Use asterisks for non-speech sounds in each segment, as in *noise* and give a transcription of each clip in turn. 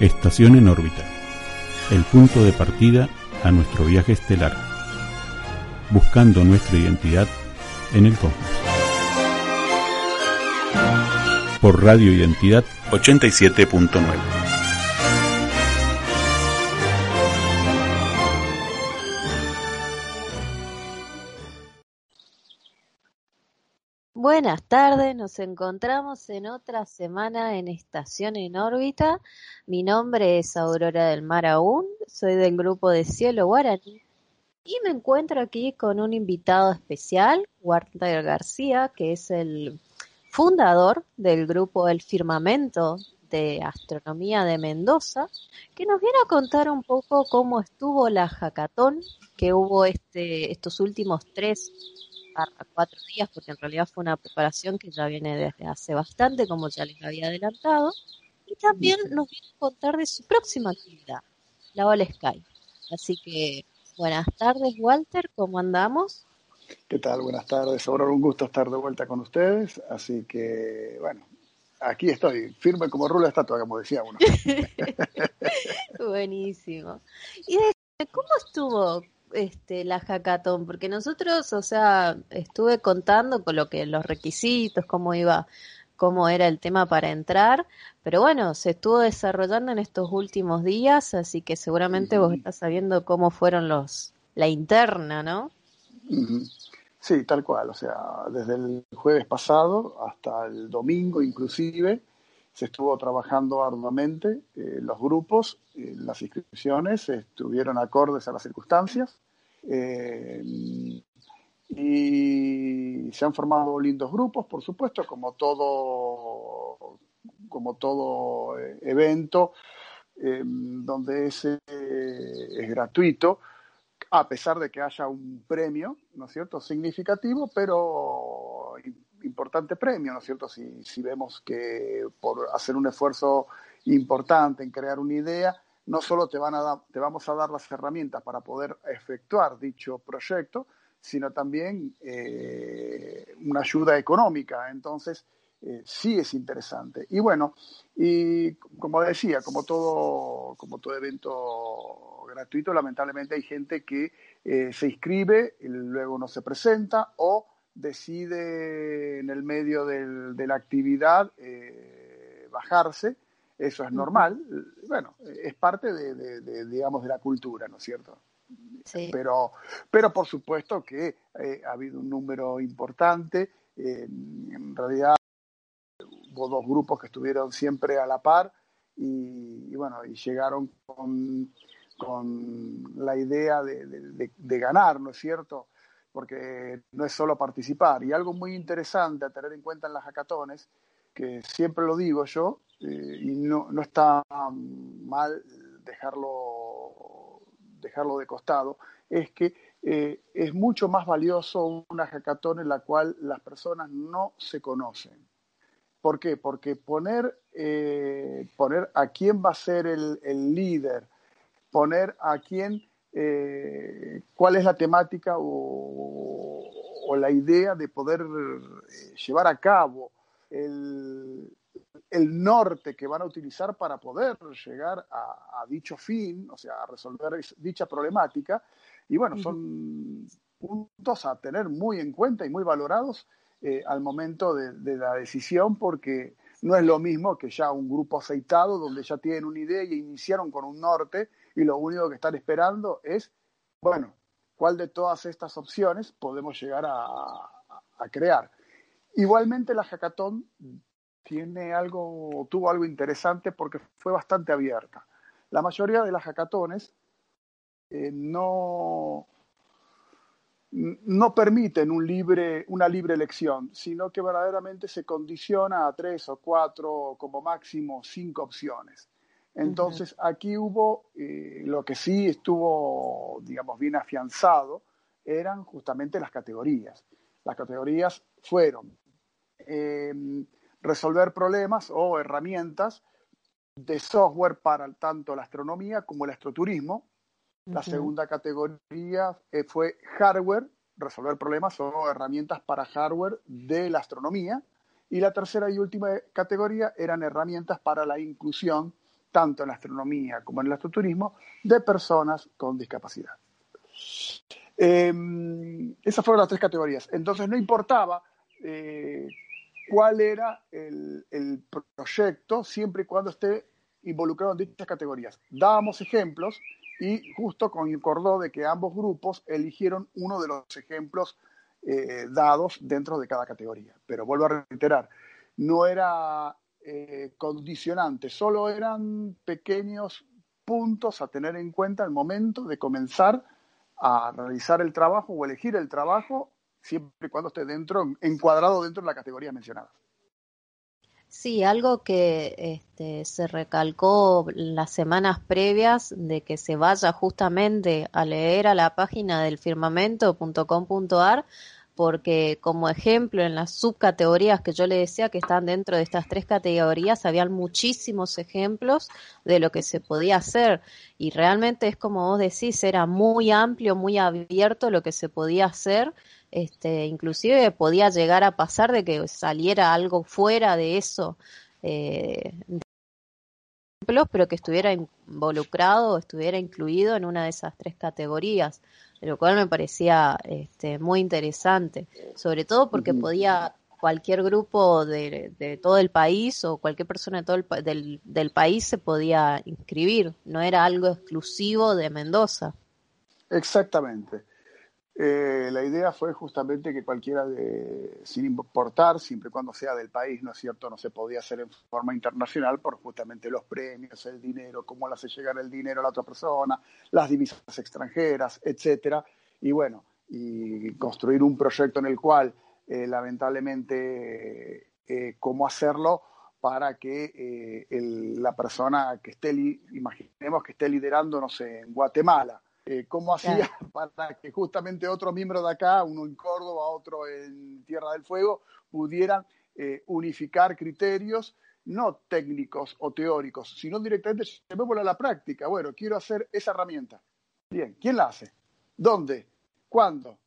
Estación en órbita, el punto de partida a nuestro viaje estelar, buscando nuestra identidad en el cosmos. Por Radio Identidad 87.9. Buenas tardes, nos encontramos en otra semana en Estación en órbita. Mi nombre es Aurora del Mar Aún, soy del grupo de Cielo Guaraní y me encuentro aquí con un invitado especial, Walter García, que es el fundador del grupo El Firmamento de Astronomía de Mendoza, que nos viene a contar un poco cómo estuvo la hackathon que hubo este, estos últimos tres a cuatro días, porque en realidad fue una preparación que ya viene desde hace bastante, como ya les había adelantado, y también nos viene a contar de su próxima actividad, la All Sky. Así que buenas tardes, Walter, ¿cómo andamos? ¿Qué tal? Buenas tardes. Ahora un gusto estar de vuelta con ustedes. Así que, bueno, aquí estoy, firme como rula de estatua, como decía uno. *laughs* Buenísimo. ¿Y de, cómo estuvo este, la hackathon? Porque nosotros, o sea, estuve contando con lo que los requisitos, cómo iba, cómo era el tema para entrar, pero bueno, se estuvo desarrollando en estos últimos días, así que seguramente vos estás sabiendo cómo fueron los, la interna, ¿no? Sí, tal cual, o sea, desde el jueves pasado hasta el domingo inclusive, se estuvo trabajando arduamente, eh, los grupos, las inscripciones estuvieron acordes a las circunstancias eh, y se han formado lindos grupos, por supuesto, como todo, como todo evento donde es, es gratuito, a pesar de que haya un premio, ¿no es cierto?, significativo, pero importante premio, ¿no es cierto? Si, si vemos que por hacer un esfuerzo importante en crear una idea, no solo te, van a te vamos a dar las herramientas para poder efectuar dicho proyecto, sino también eh, una ayuda económica. Entonces, eh, sí es interesante. Y bueno, y como decía, como todo, como todo evento gratuito, lamentablemente hay gente que eh, se inscribe, y luego no se presenta o decide en el medio de la actividad bajarse, eso es normal, bueno, es parte de, digamos, de la cultura, ¿no es cierto? Pero, pero por supuesto que eh, ha habido un número importante, en realidad hubo dos grupos que estuvieron siempre a la par y, bueno, y llegaron con, con la idea de, de ganar, ¿no es cierto? porque no es solo participar. Y algo muy interesante a tener en cuenta en las hackatones, que siempre lo digo yo, eh, y no, no, está mal dejarlo, dejarlo de costado, es que eh, es mucho más valioso una hackatón en la cual las personas no se conocen. ¿Por qué? Porque poner, eh, poner a quién va a ser el, líder, poner a quién eh, cuál es la temática o, la idea de poder llevar a cabo el, norte que van a utilizar para poder llegar a, dicho fin, o sea, a resolver dicha problemática. Y bueno, son puntos a tener muy en cuenta y muy valorados eh, al momento de, de, la decisión, porque no es lo mismo que ya un grupo aceitado donde ya tienen una idea y iniciaron con un norte y lo único que están esperando es, bueno, cuál de todas estas opciones podemos llegar a, crear. Igualmente la hackathon tiene algo, tuvo algo interesante porque fue bastante abierta. La mayoría de las hackatones eh, no, no permiten un libre, una libre elección, sino que verdaderamente se condiciona a tres o cuatro, como máximo cinco opciones. Entonces, aquí hubo, eh, lo que sí estuvo, digamos, bien afianzado, eran justamente las categorías. Las categorías fueron em, resolver problemas o herramientas de software para tanto la astronomía como el astroturismo. La segunda categoría eh, fue hardware, resolver problemas o herramientas para hardware de la astronomía. Y la tercera y última categoría eran herramientas para la inclusión tanto en la astronomía como en el astroturismo, de personas con discapacidad. Em, esas fueron las tres categorías. Entonces no importaba eh, cuál era el, proyecto, siempre y cuando esté involucrado en dichas categorías. Dábamos ejemplos y justo concordó de que ambos grupos eligieron uno de los ejemplos eh, dados dentro de cada categoría. Pero vuelvo a reiterar, no era eh, condicionante, solo eran pequeños puntos a tener en cuenta al momento de comenzar a realizar el trabajo o elegir el trabajo, siempre y cuando esté dentro, encuadrado dentro de la categoría mencionada. Sí, algo que este, se recalcó las semanas previas de que se vaya justamente a leer a la página del firmamento.com.ar porque como ejemplo en las subcategorías que yo le decía que están dentro de estas tres categorías, habían muchísimos ejemplos de lo que se podía hacer. Y realmente es como vos decís, era muy amplio, muy abierto lo que se podía hacer. Este, inclusive podía llegar a pasar de que saliera algo fuera de eso, eh, pero que estuviera involucrado, estuviera incluido en una de esas tres categorías, lo cual me parecía este, muy interesante, sobre todo porque podía cualquier grupo de, todo el país o cualquier persona de todo el, del, del país se podía inscribir, no era algo exclusivo de Mendoza. Exactamente. Eh, la idea fue justamente que cualquiera, de, sin importar, siempre y cuando sea del país, ¿no es cierto?, no se podía hacer en forma internacional por justamente los premios, el dinero, cómo le hace llegar el dinero a la otra persona, las divisas extranjeras, etcétera. Y bueno, y construir un proyecto en el cual, eh, lamentablemente, eh, cómo hacerlo para que la persona que esté, imaginemos que esté liderando, no sé, en Guatemala, eh, cómo hacía *laughs* para que justamente otro miembro de acá, uno en Córdoba, otro en Tierra del Fuego, pudieran eh, unificar criterios no técnicos o teóricos, sino directamente llevémoslo a la práctica. Bueno, quiero hacer esa herramienta. Bien, ¿quién la hace? ¿Dónde? ¿Cuándo?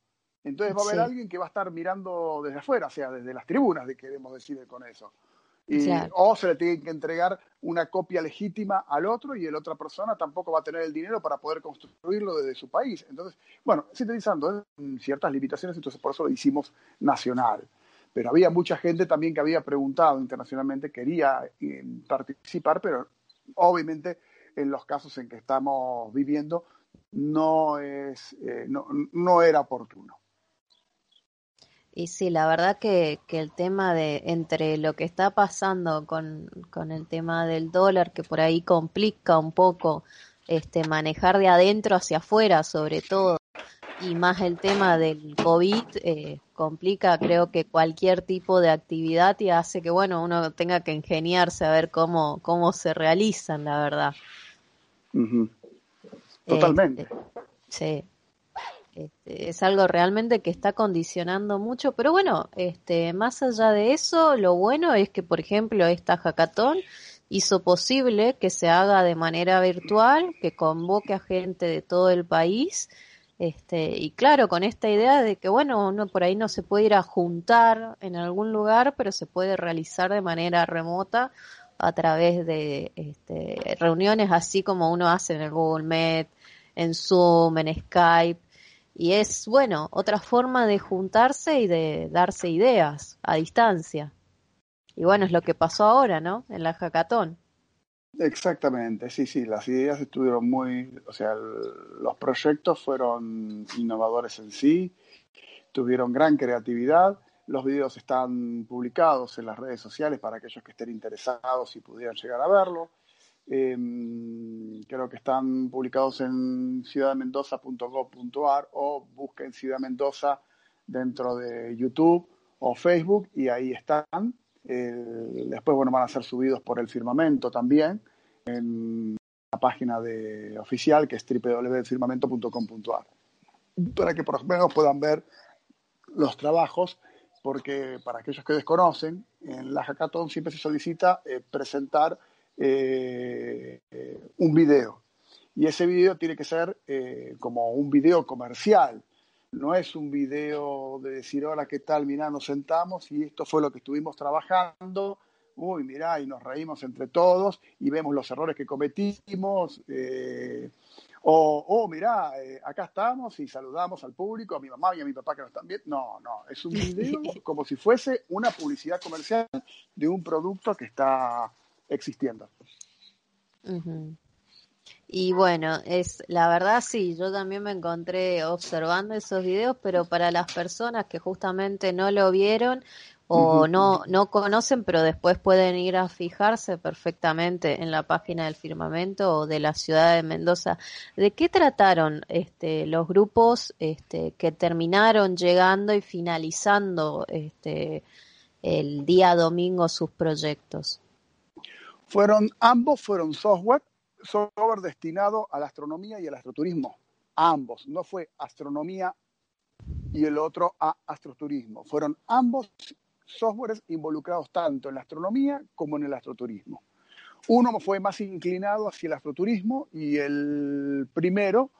Entonces va a haber alguien que va a estar mirando desde afuera, o sea, desde las tribunas, de queremos decir con eso. O se le tiene que entregar una copia legítima al otro y el otra persona tampoco va a tener el dinero para poder construirlo desde su país. Entonces, bueno, sintetizando, ciertas limitaciones, entonces por eso lo hicimos nacional. Pero había mucha gente también que había preguntado internacionalmente, quería eh, participar, pero obviamente en los casos en que estamos viviendo no, es, eh, no, no era oportuno. Y sí, la verdad que, que, el tema de entre lo que está pasando con, con, el tema del dólar, que por ahí complica un poco este manejar de adentro hacia afuera, sobre todo, y más el tema del COVID, eh, complica creo que cualquier tipo de actividad y hace que, bueno, uno tenga que ingeniarse a ver cómo, cómo se realizan, la verdad. Totalmente. Este, sí. Este, es algo realmente que está condicionando mucho, pero bueno, este, más allá de eso, lo bueno es que, por ejemplo, esta hackathon hizo posible que se haga de manera virtual, que convoque a gente de todo el país, este, y claro, con esta idea de que, bueno, uno por ahí no se puede ir a juntar en algún lugar, pero se puede realizar de manera remota a través de este, reuniones así como uno hace en el Google Meet, en Zoom, en Skype, y es, bueno, otra forma de juntarse y de darse ideas a distancia. Y bueno, es lo que pasó ahora, ¿no? En la hackathon. Exactamente, sí, sí, las ideas estuvieron muy, o sea, los proyectos fueron innovadores en sí, tuvieron gran creatividad, los videos están publicados en las redes sociales para aquellos que estén interesados y pudieran llegar a verlo. Em, creo que están publicados en ciudadmendoza.gov.ar o busquen Ciudad Mendoza dentro de YouTube o Facebook y ahí están. después, bueno, van a ser subidos por el firmamento también en la página de oficial que es www.firmamento.com.ar para que por lo menos puedan ver los trabajos porque para aquellos que desconocen, en la hackathon siempre se solicita eh, presentar eh, un video. Y ese video tiene que ser eh, como un video comercial. No es un video de decir, hola, ¿qué tal? Mirá, nos sentamos y esto fue lo que estuvimos trabajando uy, mirá, y nos reímos entre todos y vemos los errores que cometimos. Eh, o, oh, mirá, eh, acá estamos y saludamos al público, a mi mamá y a mi papá que nos están viendo. No, no, es un *laughs* video como si fuese una publicidad comercial de un producto que está existiendo. Y bueno, es la verdad sí, yo también me encontré observando esos videos, pero para las personas que justamente no lo vieron o no no conocen, pero después pueden ir a fijarse perfectamente en la página del firmamento o de la ciudad de Mendoza. ¿De qué trataron este los grupos este que terminaron llegando y finalizando este el día domingo sus proyectos? Fueron ambos fueron software software destinado a la astronomía y al astroturismo. Ambos, no fue astronomía y el otro a astroturismo. Fueron ambos softwares involucrados tanto en la astronomía como en el astroturismo. Uno fue más inclinado hacia el astroturismo y el primero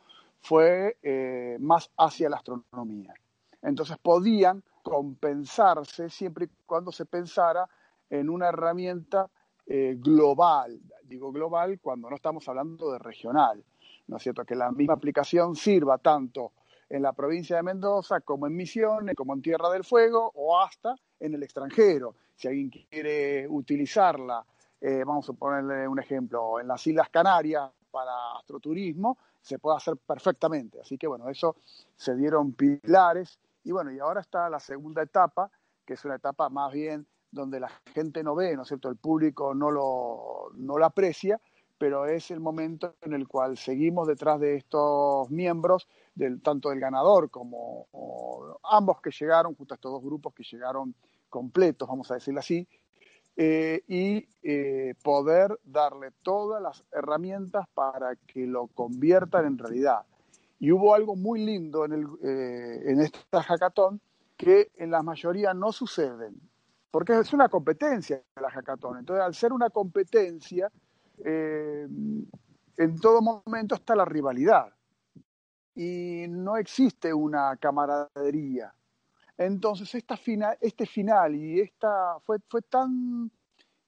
fue eh, más hacia la astronomía. Entonces podían compensarse siempre y cuando se pensara en una herramienta eh, global. Digo global cuando no estamos hablando de regional. ¿No es cierto? Que la misma aplicación sirva tanto en la provincia de Mendoza como en Misiones, como en Tierra del Fuego o hasta en el extranjero. Si alguien quiere utilizarla, eh, vamos a ponerle un ejemplo, en las Islas Canarias para astroturismo, se puede hacer perfectamente. Así que bueno, eso se dieron pilares y bueno, y ahora está la segunda etapa, que es una etapa más bien donde la gente no ve, ¿no es cierto? El público no lo, no aprecia, pero es el momento en el cual seguimos detrás de estos miembros, del, tanto del ganador como ambos que llegaron, justo estos dos grupos que llegaron completos, vamos a decirlo así, eh, y eh, poder darle todas las herramientas para que lo conviertan en realidad. Y hubo algo muy lindo en, el, eh, en esta hackathon que en la mayoría no suceden porque es una competencia la hackathon. Entonces, al ser una competencia, eh, en todo momento está la rivalidad y no existe una camaradería. Entonces, esta este final y esta fue, fue tan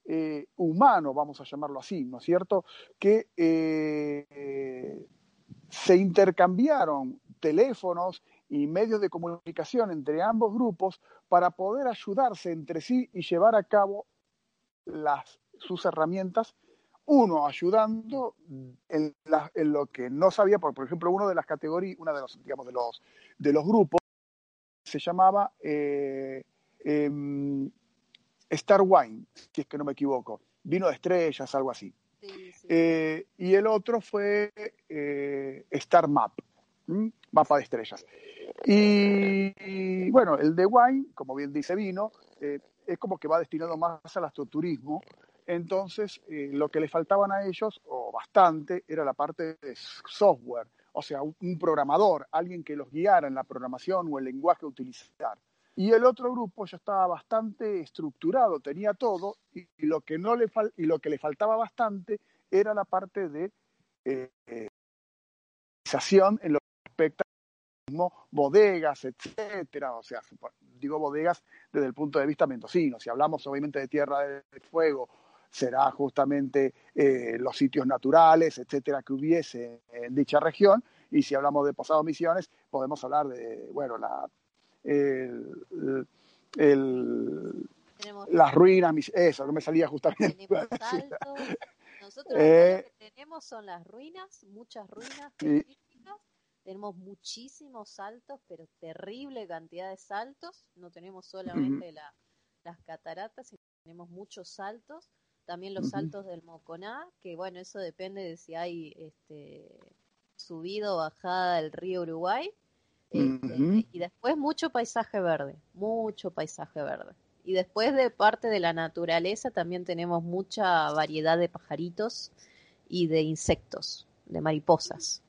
eh, humano, vamos a llamarlo así, ¿no es cierto?, que eh, se intercambiaron teléfonos y medios de comunicación entre ambos grupos para poder ayudarse entre sí y llevar a cabo las, sus herramientas, uno ayudando en, lo que no sabía, por, por ejemplo, uno de las categorías, una de los, digamos, de los, de los grupos se llamaba eh, em, Star Wine, si es que no me equivoco, vino de estrellas, algo así. Eh, y el otro fue eh, Star Map, mapa de estrellas. Y, bueno, el de wine, como bien dice vino, eh, es como que va destinado más al astroturismo. Entonces, eh, lo que le faltaban a ellos, o bastante, era la parte de software, o sea, un, programador, alguien que los guiara en la programación o el lenguaje a utilizar. Y el otro grupo ya estaba bastante estructurado, tenía todo, y, lo, que no le y lo que le faltaba bastante era la parte de eh, eh en lo bodegas, etcétera, o sea, digo bodegas desde el punto de vista mendocino, si hablamos obviamente de Tierra del Fuego, será justamente eh, los sitios naturales, etcétera, que hubiese en dicha región, y si hablamos de Posados Misiones, podemos hablar de, bueno, la, el, las ruinas, eso, no me salía justamente. *laughs* Nosotros eh, lo que tenemos son las ruinas, muchas ruinas tenemos muchísimos saltos, pero terrible cantidad de saltos. No tenemos solamente las cataratas, sino tenemos muchos saltos. También los saltos del Moconá, que bueno, eso depende de si hay este, subido o bajada del río Uruguay. Este, y después mucho paisaje verde, mucho paisaje verde. Y después de parte de la naturaleza también tenemos mucha variedad de pajaritos y de insectos, de mariposas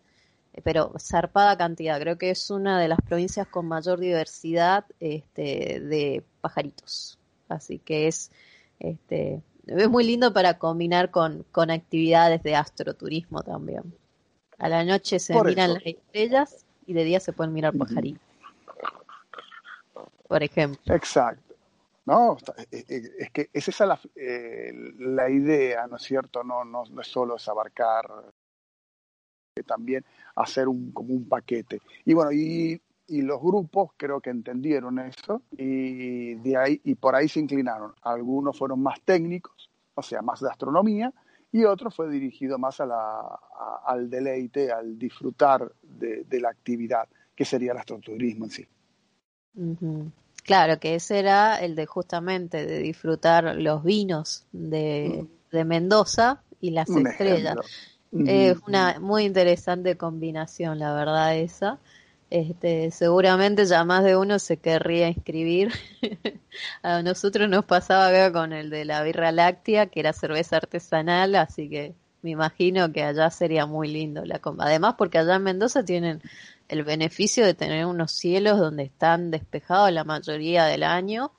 pero zarpada cantidad. Creo que es una de las provincias con mayor diversidad este, de pajaritos. Así que es, este, es muy lindo para combinar con, con actividades de astroturismo también. A la noche se miran las estrellas y de día se pueden mirar pajaritos. Por ejemplo. Exacto. ¿no? Es que es esa la, la idea, ¿no es cierto? No, no, no es solo es abarcar, también hacer un, como un paquete. Y bueno, y y los grupos creo que entendieron eso y de ahí y por ahí se inclinaron. Algunos fueron más técnicos, o sea, más de astronomía, y otros fue dirigido más a la, al deleite, al disfrutar de, la actividad, que sería el astroturismo en sí. Claro, que ese era el de justamente de disfrutar los vinos de, de Mendoza y las estrellas. Es una muy interesante combinación, la verdad, esa. Este, seguramente ya más de uno se querría inscribir. *laughs* a nosotros nos pasaba acá con el de la birra láctea, que era cerveza artesanal, así que me imagino que allá sería muy lindo la Además, porque allá en Mendoza tienen el beneficio de tener unos cielos donde están despejados la mayoría del año,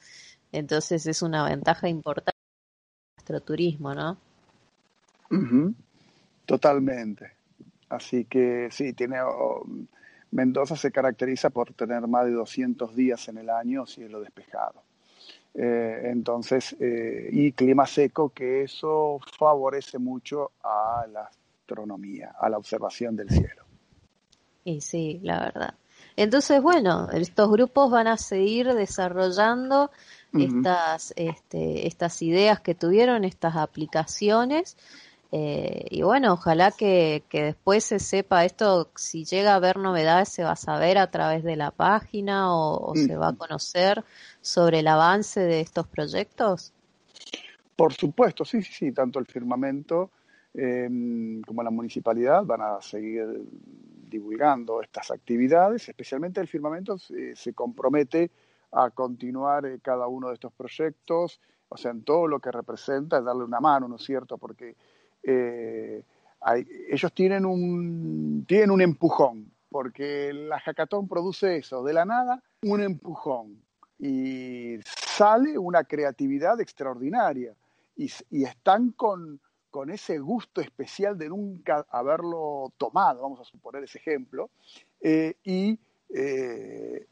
entonces es una ventaja importante nuestro turismo, ¿no? Totalmente. Así que sí, tiene Mendoza se caracteriza por tener más de 200 días en el año cielo despejado. Eh, entonces, eh, y clima seco, que eso favorece mucho a la astronomía, a la observación del cielo. Y sí, la verdad. Entonces, bueno, estos grupos van a seguir desarrollando estas, este, estas ideas que tuvieron, estas aplicaciones, eh, y bueno, ojalá que, después se sepa esto, si llega a haber novedades, se va a saber a través de la página o, se va a conocer sobre el avance de estos proyectos. Por supuesto, sí, sí, sí, tanto el firmamento em, como la municipalidad van a seguir divulgando estas actividades, especialmente el firmamento se, compromete a continuar eh, cada uno de estos proyectos, o sea, en todo lo que representa, darle una mano, ¿no es cierto? Porque eh, ellos tienen un, tienen un empujón, porque la hackathon produce eso, de la nada, un empujón. Y sale una creatividad extraordinaria. Y, están con, con ese gusto especial de nunca haberlo tomado, vamos a suponer ese ejemplo, eh, y eh,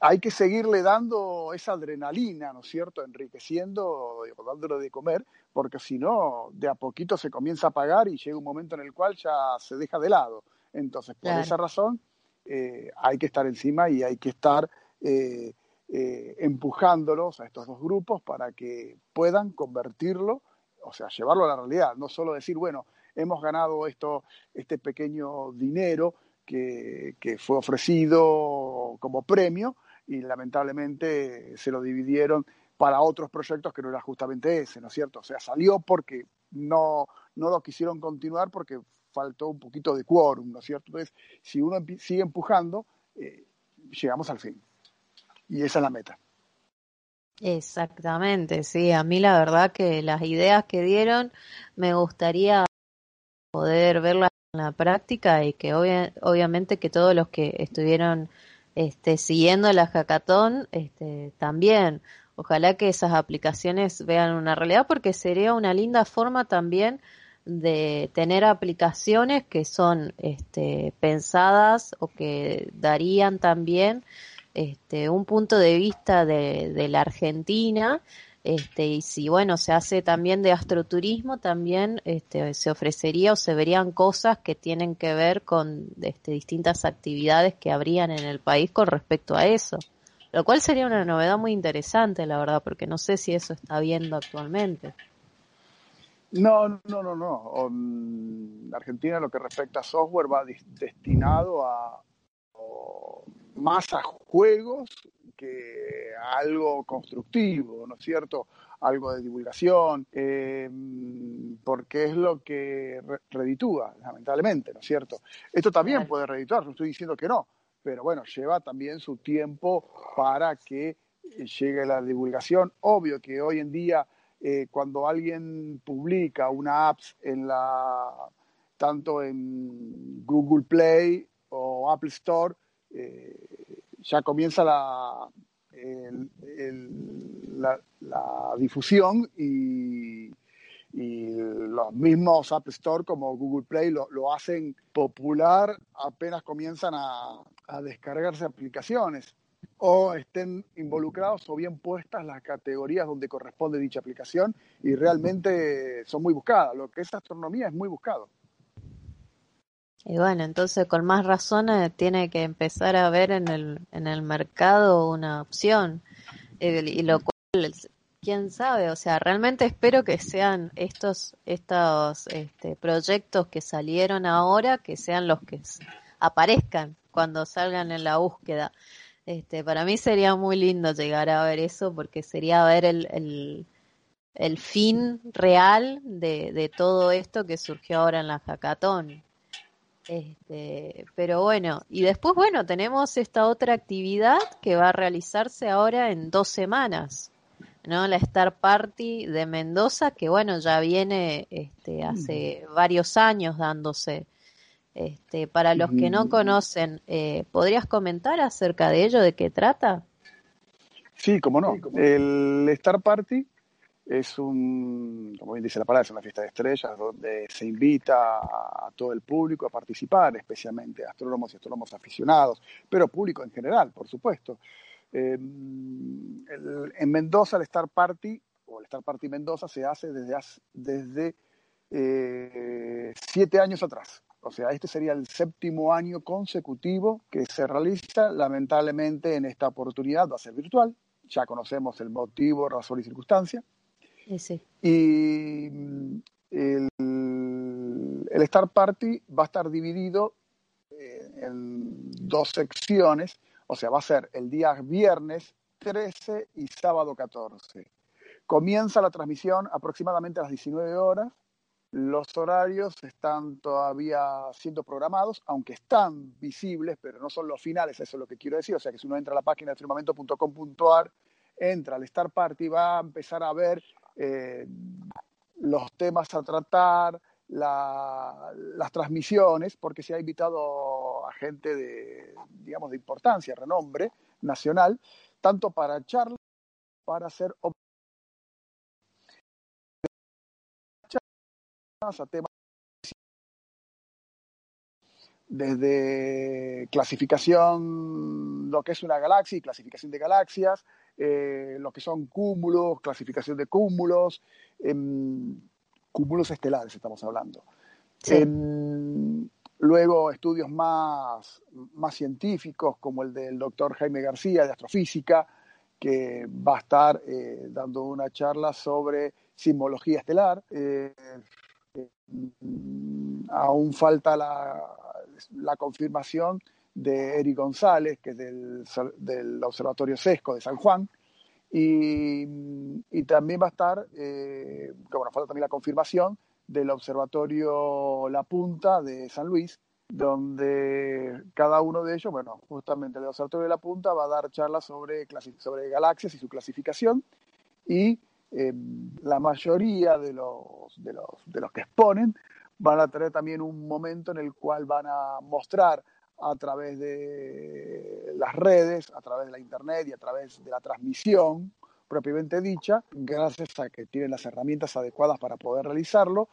hay que seguirle dando esa adrenalina, ¿no es cierto? Enriqueciendo, dándole de comer, porque si no, de a poquito se comienza a pagar y llega un momento en el cual ya se deja de lado. Entonces, por esa razón, eh, hay que estar encima y hay que estar eh, eh, empujándolos a estos dos grupos para que puedan convertirlo, o sea, llevarlo a la realidad, no solo decir, bueno, hemos ganado esto, este pequeño dinero que, que fue ofrecido como premio, y lamentablemente se lo dividieron para otros proyectos que no era justamente ese, ¿no es cierto? O sea, salió porque no, no lo quisieron continuar porque faltó un poquito de quórum, ¿no es cierto? Entonces, si uno sigue empujando, eh, llegamos al fin. Y esa es la meta. Exactamente, sí. A mí la verdad que las ideas que dieron me gustaría poder verlas en la práctica y que obviamente que todos los que estuvieron este, siguiendo la hackathon, este, también. Ojalá que esas aplicaciones vean una realidad porque sería una linda forma también de tener aplicaciones que son este, pensadas o que darían también este, un punto de vista de, la Argentina este, y si bueno, se hace también de astroturismo, también este, se ofrecería o se verían cosas que tienen que ver con este, distintas actividades que habrían en el país con respecto a eso. Lo cual sería una novedad muy interesante, la verdad, porque no sé si eso está viendo actualmente. No, no, no, no. En Argentina lo que respecta a software va destinado a más a juegos que algo constructivo, ¿no es cierto? Algo de divulgación, em, porque es lo que reditúa, lamentablemente, ¿no es cierto? Esto también puede redituar, no estoy diciendo que no, pero bueno, lleva también su tiempo para que eh, llegue la divulgación. Obvio que hoy en día, eh, cuando alguien publica una app en la tanto en Google Play o Apple Store, eh, ya comienza la, la, difusión y, los mismos App Store como Google Play lo, hacen popular apenas comienzan a, descargarse aplicaciones. o estén involucrados o bien puestas las categorías donde corresponde dicha aplicación y realmente son muy buscadas. Lo que es astronomía es muy buscado. Y bueno, entonces con más razón eh, tiene que empezar a ver en el, en el mercado una opción. y lo cual, quién sabe, o sea, realmente espero que sean estos, estos este, proyectos que salieron ahora, que sean los que aparezcan cuando salgan en la búsqueda. Este, para mí sería muy lindo llegar a ver eso porque sería ver el, el, el fin real de, de todo esto que surgió ahora en la hackathon. Este, pero bueno, y después, bueno, tenemos esta otra actividad que va a realizarse ahora en dos semanas, ¿no? La Star Party de Mendoza, que bueno, ya viene este, hace varios años dándose. Este, para los que no conocen, eh, ¿podrías comentar acerca de ello, de qué trata? Sí, cómo no. El Star Party es un, como bien dice la palabra, es una fiesta de estrellas donde se invita a, todo el público a participar, especialmente astrónomos y astrónomos aficionados, pero público en general, por supuesto. Em, en Mendoza el Star Party, o el Star Party Mendoza, se hace desde, desde eh, siete años atrás. O sea, este sería el séptimo año consecutivo que se realiza. Lamentablemente en esta oportunidad va a ser virtual. Ya conocemos el motivo, razón y circunstancia. Y mm, el, Star Party va a estar dividido eh, en dos secciones, o sea, va a ser el día viernes 13 y sábado 14. Comienza la transmisión aproximadamente a las 19 horas. Los horarios están todavía siendo programados, aunque están visibles, pero no son los finales, eso es lo que quiero decir. O sea que si uno entra a la página de firmamento.com.ar, entra al Star Party, va a empezar a ver eh, los temas a tratar, las transmisiones, porque se ha invitado a gente de, digamos, de importancia, renombre nacional, tanto para charlas, para hacer temas desde clasificación, lo que es una galaxia y clasificación de galaxias, eh, lo que son cúmulos, clasificación de cúmulos, em, cúmulos estelares estamos hablando. Em, luego estudios más, más científicos, como el del doctor Jaime García de Astrofísica, que va a estar eh, dando una charla sobre sismología estelar. Eh, aún falta la, la confirmación de Eric González, que es del, Observatorio Sesco de San Juan, y, también va a estar, eh, bueno, falta también la confirmación del Observatorio La Punta de San Luis, donde cada uno de ellos, bueno, justamente el Observatorio de La Punta va a dar charlas sobre, sobre galaxias y su clasificación, y eh, la mayoría de los, de, los, de los que exponen van a tener también un momento en el cual van a mostrar a través de las redes, a través de la internet y a través de la transmisión propiamente dicha, gracias a que tienen las herramientas adecuadas para poder realizarlo,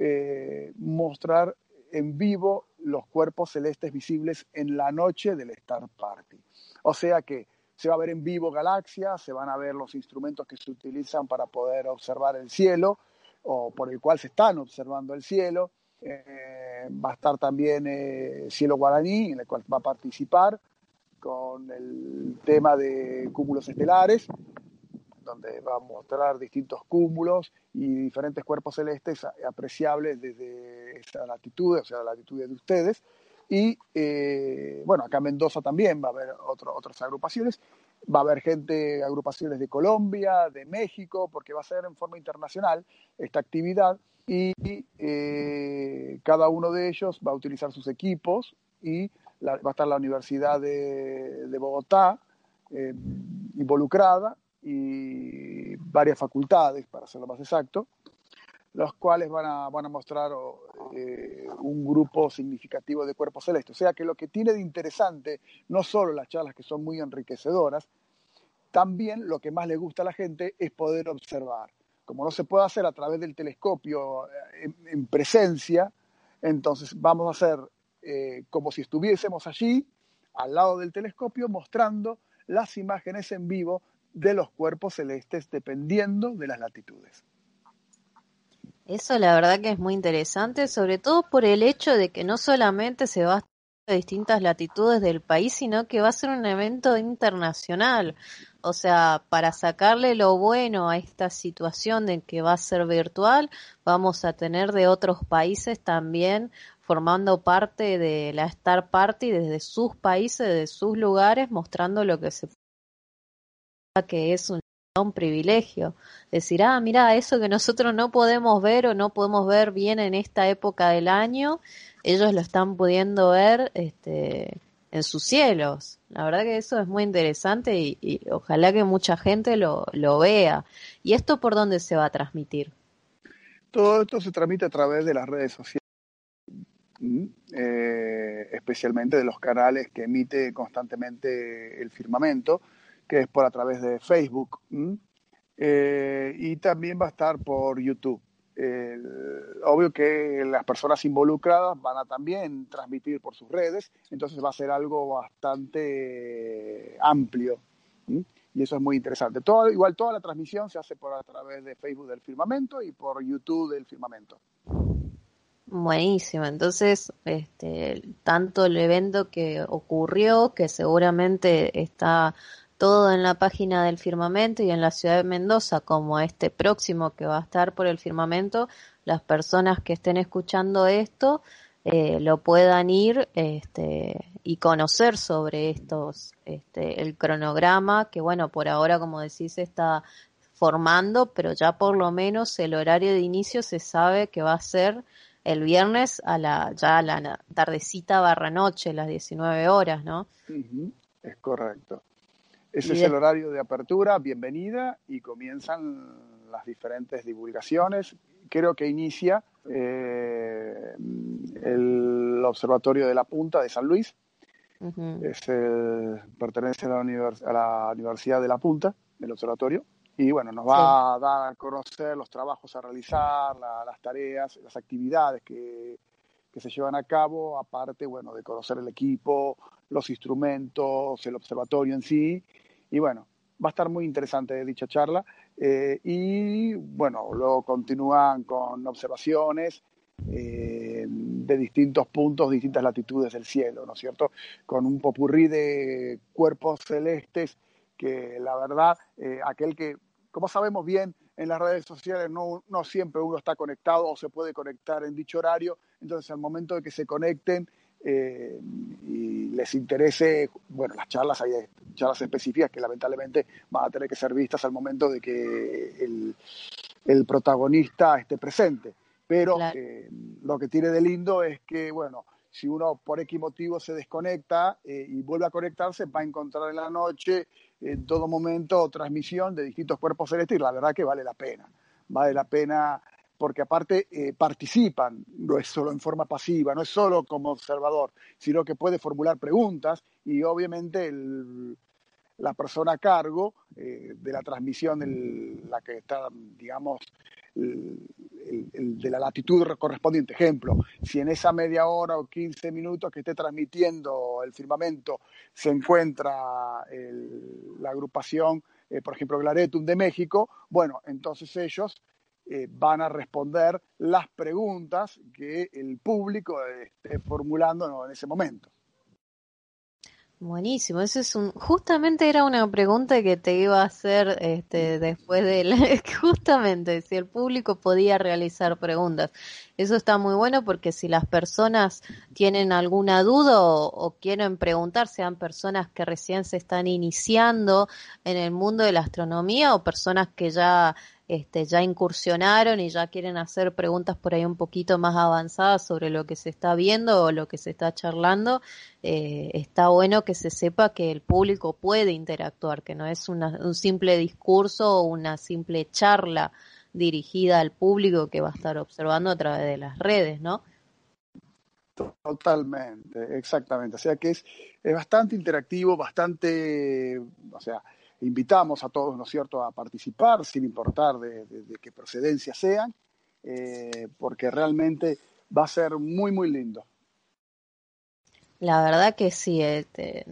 eh, mostrar en vivo los cuerpos celestes visibles en la noche del Star Party. O sea que se va a ver en vivo galaxias, se van a ver los instrumentos que se utilizan para poder observar el cielo o por el cual se están observando el cielo, eh, va a estar también eh, Cielo Guaraní, en el cual va a participar con el tema de cúmulos estelares, donde va a mostrar distintos cúmulos y diferentes cuerpos celestes apreciables desde esa latitud, o sea, la latitud de ustedes. Y eh, bueno, acá en Mendoza también va a haber otras agrupaciones. Va a haber gente, agrupaciones de Colombia, de México, porque va a ser en forma internacional esta actividad y eh, cada uno de ellos va a utilizar sus equipos y va a estar la Universidad de, Bogotá eh, involucrada y varias facultades, para hacerlo más exacto, los cuales van a, van a mostrar eh, un grupo significativo de cuerpos celestes. O sea que lo que tiene de interesante, no solo las charlas que son muy enriquecedoras, también lo que más le gusta a la gente es poder observar como no se puede hacer a través del telescopio eh, en, presencia, entonces vamos a hacer eh, como si estuviésemos allí, al lado del telescopio, mostrando las imágenes en vivo de los cuerpos celestes dependiendo de las latitudes. Eso la verdad que es muy interesante, sobre todo por el hecho de que no solamente se va a a distintas latitudes del país, sino que va a ser un evento internacional. O sea, para sacarle lo bueno a esta situación de que va a ser virtual, vamos a tener de otros países también formando parte de la Star Party desde sus países, desde sus lugares, mostrando lo que se que es un, un privilegio. Decir, ah, mira, eso que nosotros no podemos ver o no podemos ver bien en esta época del año, ellos lo están pudiendo ver este, en sus cielos. La verdad que eso es muy interesante y, ojalá que mucha gente lo, lo, vea. ¿Y esto por dónde se va a transmitir? Todo esto se transmite a través de las redes sociales, eh, especialmente de los canales que emite constantemente el firmamento que es por a través de Facebook. Eh, y también va a estar por YouTube. obvio que las personas involucradas van a también transmitir por sus redes, entonces va a ser algo bastante amplio. Y eso es muy interesante. Igual toda la transmisión se hace por a través de Facebook del firmamento y por YouTube del firmamento. Buenísimo, entonces, este, tanto el evento que ocurrió, que seguramente está todo en la página del firmamento y en la ciudad de Mendoza, como este próximo que va a estar por el firmamento, las personas que estén escuchando esto eh, lo puedan ir este, y conocer sobre estos, este, el cronograma, que bueno, por ahora, como decís, está formando, pero ya por lo menos el horario de inicio se sabe que va a ser el viernes a la, ya a la tardecita barra noche, las 19 horas, ¿no? Es correcto. Ese es el horario de apertura, bienvenida, y comienzan las diferentes divulgaciones. Creo que inicia eh, el Observatorio de la Punta de San Luis. es pertenece a la, Universidad de la Punta, el observatorio. Y bueno, nos va a dar a conocer los trabajos a realizar, las tareas, las actividades que, que se llevan a cabo, aparte, bueno, de conocer el equipo, los instrumentos, el observatorio en sí y bueno, va a estar muy interesante dicha charla. Eh, y bueno, luego continúan con observaciones eh, de distintos puntos, distintas latitudes del cielo, ¿no es cierto? Con un popurrí de cuerpos celestes que la verdad, eh, aquel que, como sabemos bien, en las redes sociales no, no siempre uno está conectado o se puede conectar en dicho horario, entonces al momento de que se conecten, eh, y les interese, bueno, las charlas, hay charlas específicas que lamentablemente van a tener que ser vistas al momento de que el, protagonista esté presente. Pero eh, lo que tiene de lindo es que, bueno, si uno por X motivo se desconecta eh, y vuelve a conectarse, va a encontrar en la noche, en todo momento, transmisión de distintos cuerpos celestes y la verdad que vale la pena. Vale la pena porque aparte eh, participan, no es solo en forma pasiva, no es solo como observador, sino que puede formular preguntas y obviamente la persona a cargo eh, de la transmisión, la que está, digamos, de la latitud correspondiente. Ejemplo, si en esa media hora o 15 minutos que esté transmitiendo el firmamento se encuentra la agrupación, eh, por ejemplo, Glaretum de México, bueno, entonces ellos eh, van a responder las preguntas que el público esté formulando en ese momento. Buenísimo, eso es un, justamente era una pregunta que te iba a hacer este, después de *laughs* justamente si el público podía realizar preguntas. Eso está muy bueno porque si las personas tienen alguna duda o quieren preguntar, sean personas que recién se están iniciando en el mundo de la astronomía o personas que ya este, ya incursionaron y ya quieren hacer preguntas por ahí un poquito más avanzadas sobre lo que se está viendo o lo que se está charlando, eh, está bueno que se sepa que el público puede interactuar, que no es un simple discurso o una simple charla dirigida al público que va a estar observando a través de las redes, ¿no? Totalmente, exactamente. O sea que es, es bastante interactivo, bastante, o sea, invitamos a todos, ¿no es cierto?, a participar, sin importar de, qué procedencia sean, eh, porque realmente va a ser muy, muy lindo. La verdad que sí, este,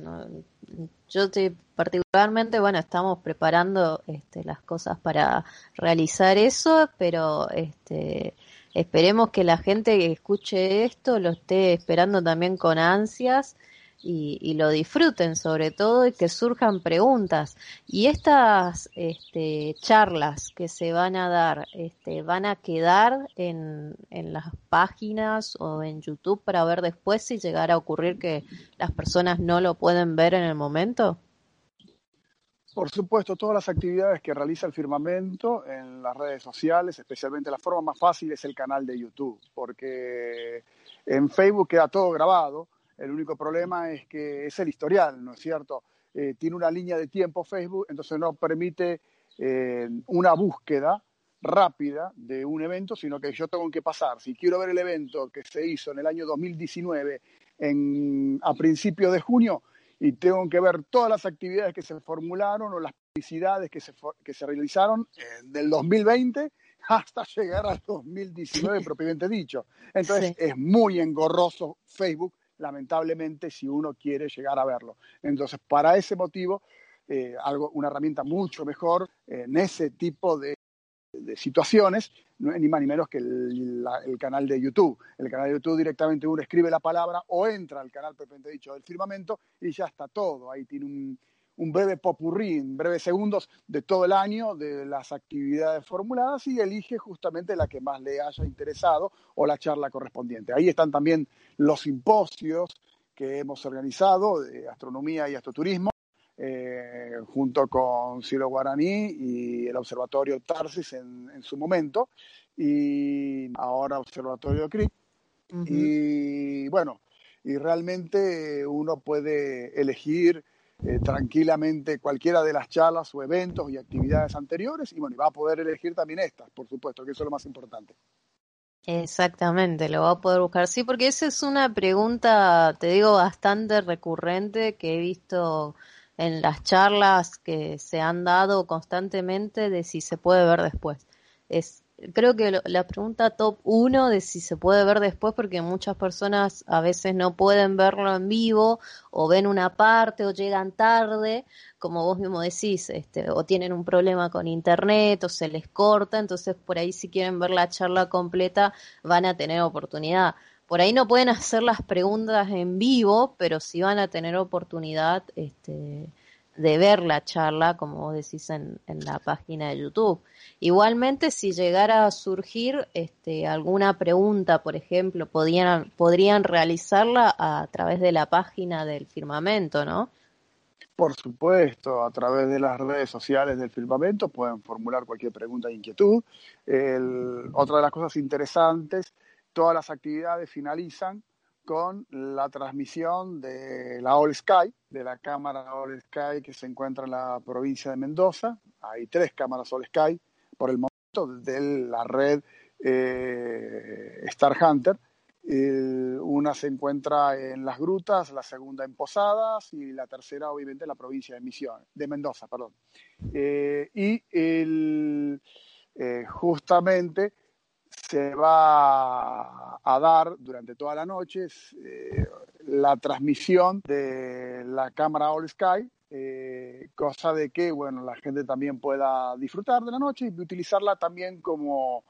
yo estoy particularmente, bueno, estamos preparando este, las cosas para realizar eso, pero este, esperemos que la gente que escuche esto lo esté esperando también con ansias y, lo disfruten sobre todo y que surjan preguntas. Y estas este, charlas que se van a dar, este, van a quedar en, en las páginas o en YouTube para ver después si llegara a ocurrir que las personas no lo pueden ver en el momento. Por supuesto, todas las actividades que realiza el firmamento en las redes sociales, especialmente la forma más fácil es el canal de YouTube, porque en Facebook queda todo grabado el único problema es que es el historial, ¿no es cierto? Eh, tiene una línea de tiempo Facebook, entonces no permite eh, una búsqueda rápida de un evento, sino que yo tengo que pasar. Si quiero ver el evento que se hizo en el año 2019 en, a principios de junio y tengo que ver todas las actividades que se formularon o las publicidades que se, que se realizaron eh, del 2020 hasta llegar al 2019 propiamente dicho. Entonces es muy engorroso Facebook lamentablemente, si uno quiere llegar a verlo. Entonces, para ese motivo, eh, algo, una herramienta mucho mejor en ese tipo de, situaciones, no es ni más ni menos que el, el, canal de YouTube. El canal de YouTube directamente uno escribe la palabra o entra al canal propiamente dicho del firmamento y ya está todo. Ahí tiene un, un breve popurrí, en breves segundos de todo el año de las actividades formuladas y elige justamente la que más le haya interesado o la charla correspondiente. Ahí están también los simposios que hemos organizado de astronomía y astroturismo, eh, junto con Cielo Guaraní y el Observatorio Tarsis en, su momento, y ahora Observatorio CRIC. Y bueno, y realmente uno puede elegir eh, tranquilamente cualquiera de las charlas o eventos y actividades anteriores y bueno, y va a poder elegir también estas, por supuesto, que eso es lo más importante. Exactamente, lo va a poder buscar. Sí, porque esa es una pregunta, te digo, bastante recurrente que he visto en las charlas que se han dado constantemente de si se puede ver después. Es creo que la pregunta top uno de si se puede ver después, porque muchas personas a veces no pueden verlo en vivo, o ven una parte, o llegan tarde, como vos mismo decís, este, o tienen un problema con internet, o se les corta, entonces por ahí si quieren ver la charla completa, van a tener oportunidad. Por ahí no pueden hacer las preguntas en vivo, pero sí van a tener oportunidad, este, de ver la charla, como vos decís en, la página de YouTube. Igualmente, si llegara a surgir este, alguna pregunta, por ejemplo, podrían, podrían realizarla a través de la página del firmamento, ¿no? Por supuesto, a través de las redes sociales del firmamento pueden formular cualquier pregunta e inquietud. otra de las cosas interesantes, todas las actividades finalizan con la transmisión de la All Sky, de la cámara All Sky que se encuentra en la provincia de Mendoza. Hay tres cámaras All Sky por el momento de la red eh, Star Hunter. una se encuentra en Las Grutas, la segunda en Posadas y la tercera obviamente en la provincia de Misiones, de Mendoza, perdón. Eh, y eh, justamente se va a dar durante toda la noche eh, la transmisión de la cámara All Sky, eh, cosa de que bueno, la gente también pueda disfrutar de la noche y utilizarla también como,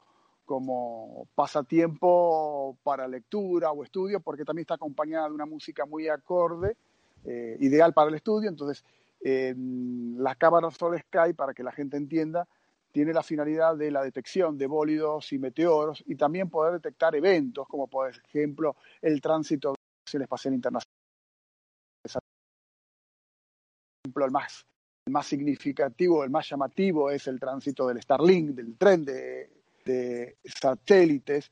como pasatiempo para lectura o estudio, porque también está acompañada de una música muy acorde, eh, ideal para el estudio. Entonces, la cámara All Sky, para que la gente entienda, tiene la finalidad de la detección de bólidos y meteoros y también poder detectar eventos como por ejemplo el tránsito de Estación Espacial Internacional. El más, el más significativo, el más llamativo es el tránsito del Starlink, del tren de, satélites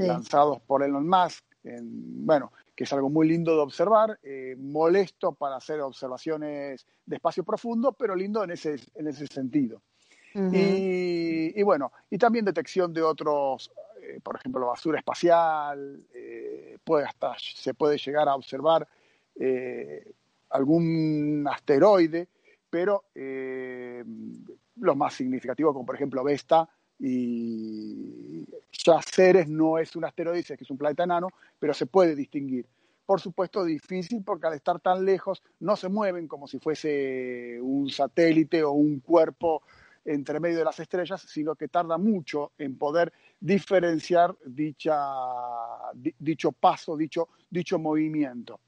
lanzados por Elon Musk. bueno, que es algo muy lindo de observar, eh, molesto para hacer observaciones de espacio profundo, pero lindo en ese, en ese sentido y, bueno, y también detección de otros, eh, por ejemplo, basura espacial, eh, puede hasta, se puede llegar a observar eh, algún asteroide, pero lo más significativo, como por ejemplo Vesta y Ceres no es un asteroide, es que es un planeta enano, pero se puede distinguir. por supuesto difícil porque al estar tan lejos no se mueven como si fuese un satélite o un cuerpo entre medio de las estrellas, sino que tarda mucho en poder diferenciar dicha, dicho paso, dicho, dicho movimiento.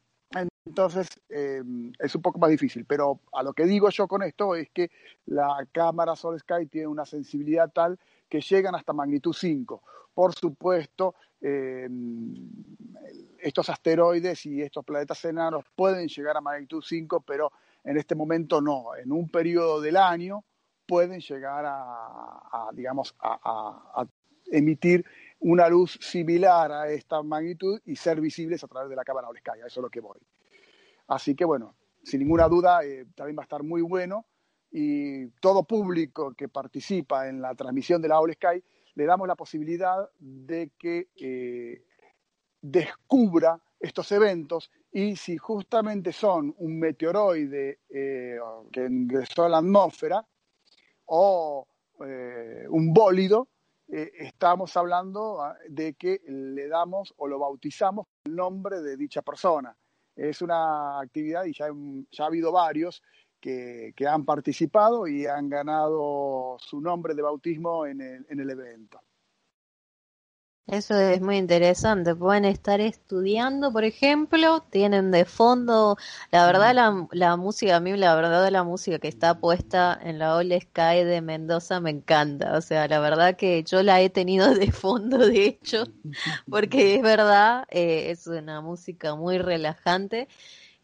Entonces eh, es un poco más difícil, pero a lo que digo yo con esto es que la cámara Sol Sky tiene una sensibilidad tal que llegan hasta magnitud 5. Por supuesto, eh, estos asteroides y estos planetas enanos pueden llegar a magnitud 5, pero en este momento no. En un periodo del año pueden llegar a, digamos, a, emitir una luz similar a esta magnitud y ser visibles a través de la cámara All Sky. A eso es lo que voy. Así que bueno, sin ninguna duda eh, también va a estar muy bueno y todo público que participa en la transmisión de la All Sky le damos la posibilidad de que eh, descubra estos eventos y si justamente son un meteoroide eh, que ingresó a la atmósfera, o eh, un bólido, eh, estamos hablando ah, de que le damos o lo bautizamos el nombre de dicha persona. Es una actividad y ya, ya ha habido varios que, que, han participado y han ganado su nombre de bautismo en el, en el evento. Eso es muy interesante. Pueden estar estudiando, por ejemplo, tienen de fondo, la verdad, la, la música, a mí la verdad, la música que está puesta en la All Sky de Mendoza me encanta. O sea, la verdad que yo la he tenido de fondo, de hecho, *laughs* porque es verdad, eh, es una música muy relajante.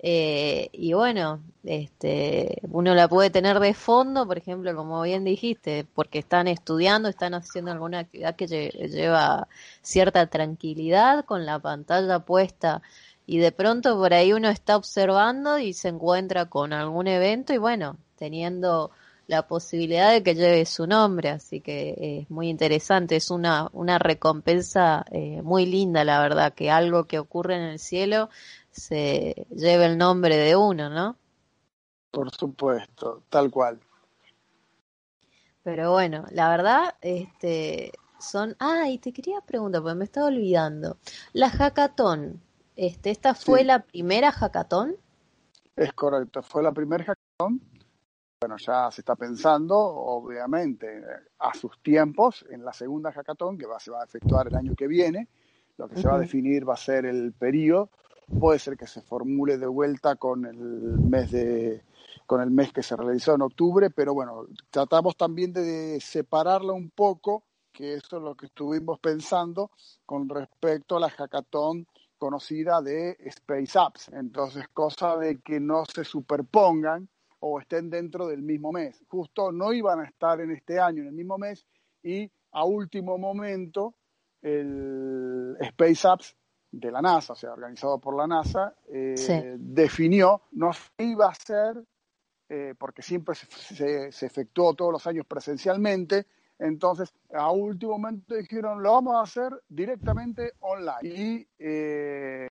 Eh, y bueno, este, uno la puede tener de fondo, por ejemplo, como bien dijiste, porque están estudiando, están haciendo alguna actividad que lleva cierta tranquilidad con la pantalla puesta y de pronto por ahí uno está observando y se encuentra con algún evento y bueno, teniendo la posibilidad de que lleve su nombre, así que es muy interesante, es una, una recompensa eh, muy linda, la verdad, que algo que ocurre en el cielo se lleve el nombre de uno, ¿no? Por supuesto, tal cual. Pero bueno, la verdad, este, son, ah, y te quería preguntar, porque me estaba olvidando, la hackathon, este, ¿esta fue la primera hackathon? Es correcto, fue la primera hackathon. Bueno, ya se está pensando, obviamente, a sus tiempos, en la segunda hackathon, que va, se va a efectuar el año que viene. Lo que se va a definir va a ser el periodo puede ser que se formule de vuelta con el mes de con el mes que se realizó en octubre, pero bueno, tratamos también de separarla un poco, que eso es lo que estuvimos pensando con respecto a la hackathon conocida de Space Apps. Entonces, cosa de que no se superpongan o estén dentro del mismo mes. Justo no iban a estar en este año en el mismo mes y a último momento el Space Apps de la NASA, o sea, organizado por la NASA, eh, definió, no iba a ser, eh, porque siempre se, se, efectuó todos los años presencialmente, entonces a último momento dijeron, lo vamos a hacer directamente online. Y eh,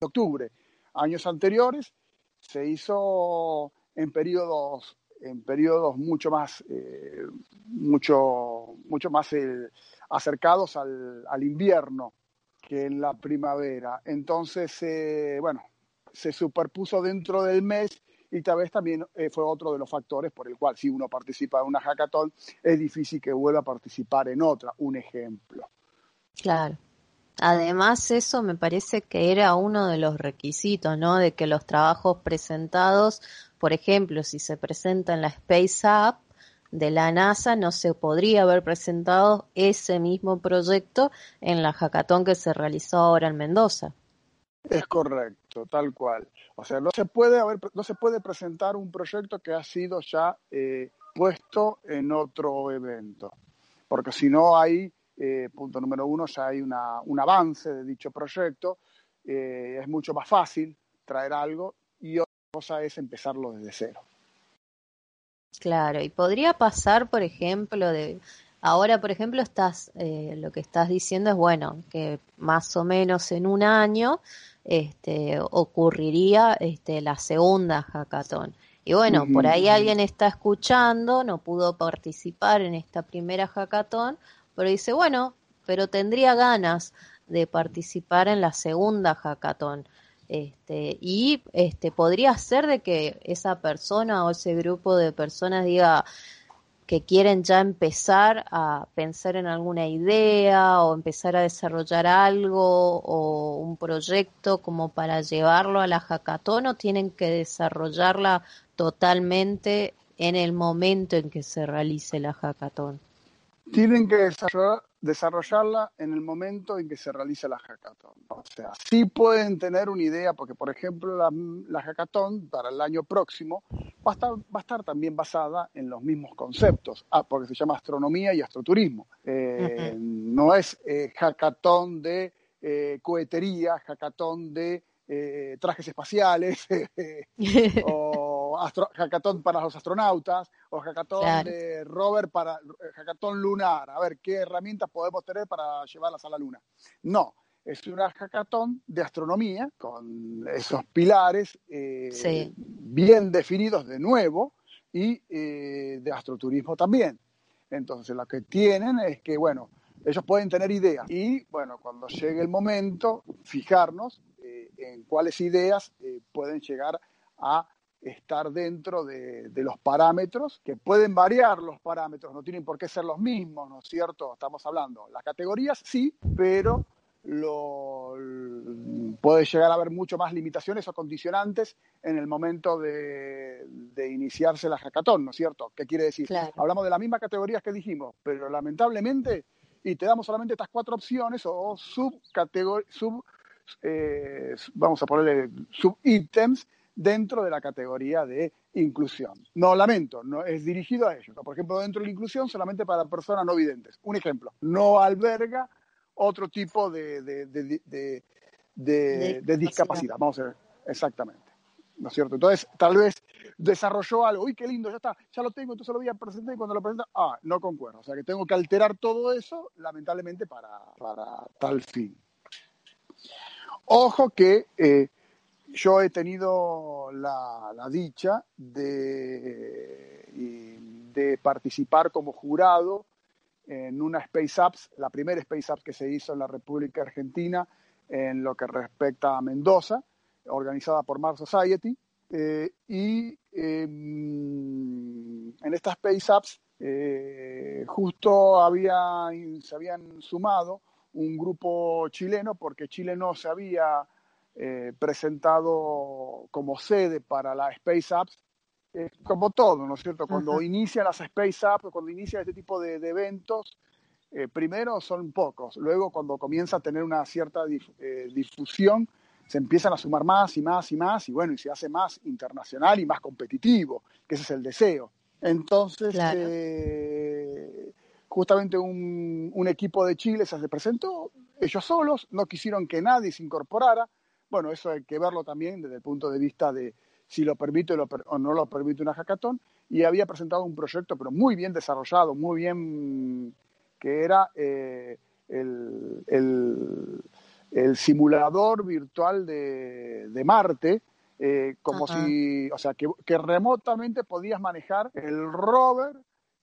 octubre, años anteriores, se hizo en periodos en periodos mucho más, eh, mucho, mucho más eh, acercados al, al, invierno que en la primavera. Entonces, eh, bueno, se superpuso dentro del mes y tal vez también fue otro de los factores por el cual si uno participa en una hackathon es difícil que vuelva a participar en otra, un ejemplo. Claro. Además, eso me parece que era uno de los requisitos, ¿no? De que los trabajos presentados por ejemplo, si se presenta en la Space App de la NASA, no se podría haber presentado ese mismo proyecto en la hackathon que se realizó ahora en Mendoza. Es correcto, tal cual. O sea, no se puede haber, no se puede presentar un proyecto que ha sido ya eh, puesto en otro evento, porque si no hay, eh, punto número uno, ya hay una, un avance de dicho proyecto, eh, es mucho más fácil traer algo y cosa es empezarlo desde cero. Claro, y podría pasar, por ejemplo, de ahora, por ejemplo, estás, eh, lo que estás diciendo es bueno que más o menos en un año, este, ocurriría, este, la segunda hackathon. Y bueno, por ahí alguien está escuchando, no pudo participar en esta primera hackathon, pero dice, bueno, pero tendría ganas de participar en la segunda hackathon. Este, y este, podría ser de que esa persona o ese grupo de personas diga que quieren ya empezar a pensar en alguna idea o empezar a desarrollar algo o un proyecto como para llevarlo a la hackathon o tienen que desarrollarla totalmente en el momento en que se realice la hackathon. Tienen que desarrollarla en el momento en que se realice la hackathon. O sea, sí pueden tener una idea, porque por ejemplo la, la hackathon para el año próximo va a, estar, va a estar también basada en los mismos conceptos, ah, porque se llama astronomía y astroturismo. Eh, no es eh, hackathon de eh, cohetería, hackathon de eh, trajes espaciales *laughs* o hackathon para los astronautas o hackathon de rover para hackathon lunar. A ver qué herramientas podemos tener para llevarlas a la luna. No, es una hackathon de astronomía con esos pilares eh, bien definidos de nuevo y eh, de astroturismo también. Entonces, lo que tienen es que, bueno, ellos pueden tener ideas y, bueno, cuando llegue el momento, fijarnos eh, en cuáles ideas pueden llegar a estar dentro de, los parámetros, que pueden variar los parámetros, no tienen por qué ser los mismos, ¿no es cierto? Estamos hablando, las categorías sí, pero lo, puede llegar a haber mucho más limitaciones o condicionantes en el momento de, iniciarse la hackathon, ¿no es cierto? ¿Qué quiere decir? Hablamos de las mismas categorías que dijimos, pero lamentablemente, y te damos solamente estas cuatro opciones o subcategorías, sub, eh, vamos a ponerle ítems dentro de la categoría de inclusión. No, lamento, no es dirigido a ellos. Por ejemplo, dentro de la inclusión solamente para personas no videntes. Un ejemplo, no alberga otro tipo de, de, discapacidad. Vamos a ver, exactamente. ¿No es cierto? Entonces, tal vez desarrolló algo, uy, qué lindo, ya está, ya lo tengo, entonces lo voy a presentar y cuando lo presenta, ah, no concuerdo. O sea que tengo que alterar todo eso, lamentablemente, para, para tal fin. Ojo que eh, yo he tenido la, dicha de, de, participar como jurado en una Space Apps, la primera Space Apps que se hizo en la República Argentina en lo que respecta a Mendoza, organizada por Mars Society. Eh, y em, en esta Space Apps eh, justo había, se habían sumado un grupo chileno porque Chile no se había eh, presentado como sede para la Space Apps, como todo, ¿no es cierto? Cuando inician las Space Apps, cuando inicia este tipo de, eventos, eh, primero son pocos, luego cuando comienza a tener una cierta eh, difusión, se empiezan a sumar más y más y más, y bueno, y se hace más internacional y más competitivo, que ese es el deseo. Entonces, justamente un, un, equipo de Chile se presentó, ellos solos, no quisieron que nadie se incorporara, bueno, eso hay que verlo también desde el punto de vista de si lo permite o no lo permite una hackathon. Y había presentado un proyecto, pero muy bien desarrollado, muy bien, que era eh, el, simulador virtual de, Marte, eh, como si, o sea, que, remotamente podías manejar el rover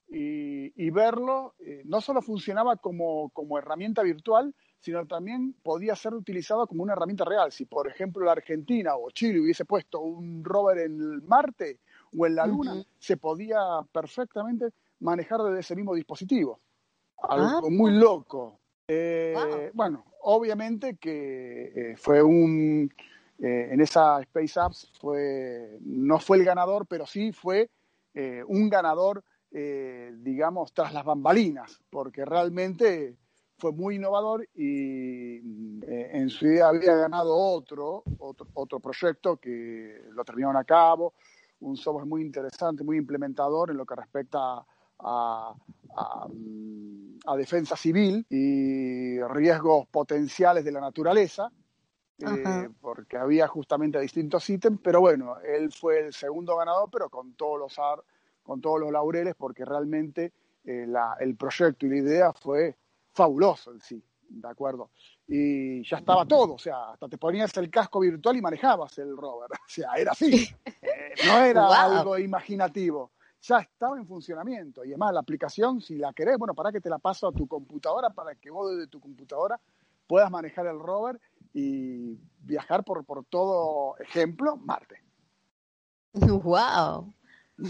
y, verlo. Eh, no solo funcionaba como, como herramienta virtual, sino también podía ser utilizado como una herramienta real. Si, por ejemplo, la Argentina o Chile hubiese puesto un rover en Marte o en la Luna, se podía perfectamente manejar desde ese mismo dispositivo. Algo ah. muy loco. Eh, bueno, obviamente que eh, fue un... Eh, en esa Space Apps fue, no fue el ganador, pero sí fue un ganador, digamos, tras las bambalinas, porque realmente fue muy innovador y eh, en su día había ganado otro, otro, otro proyecto que lo terminaron a cabo, un software muy interesante, muy implementador en lo que respecta a, a, defensa civil y riesgos potenciales de la naturaleza, eh, porque había justamente distintos ítems, pero bueno, él fue el segundo ganador, pero con todos los, con todos los laureles, porque realmente eh, la, el proyecto y la idea fue fabuloso en sí, ¿de acuerdo? Y ya estaba todo, o sea, hasta te ponías el casco virtual y manejabas el rover, *laughs* o sea, era así, eh, no era algo imaginativo. ya estaba en funcionamiento. Y además la aplicación, si la querés, bueno, para que te la paso a tu computadora, para que vos desde tu computadora puedas manejar el rover y viajar por, por todo ejemplo Marte. *laughs* ¡Wow!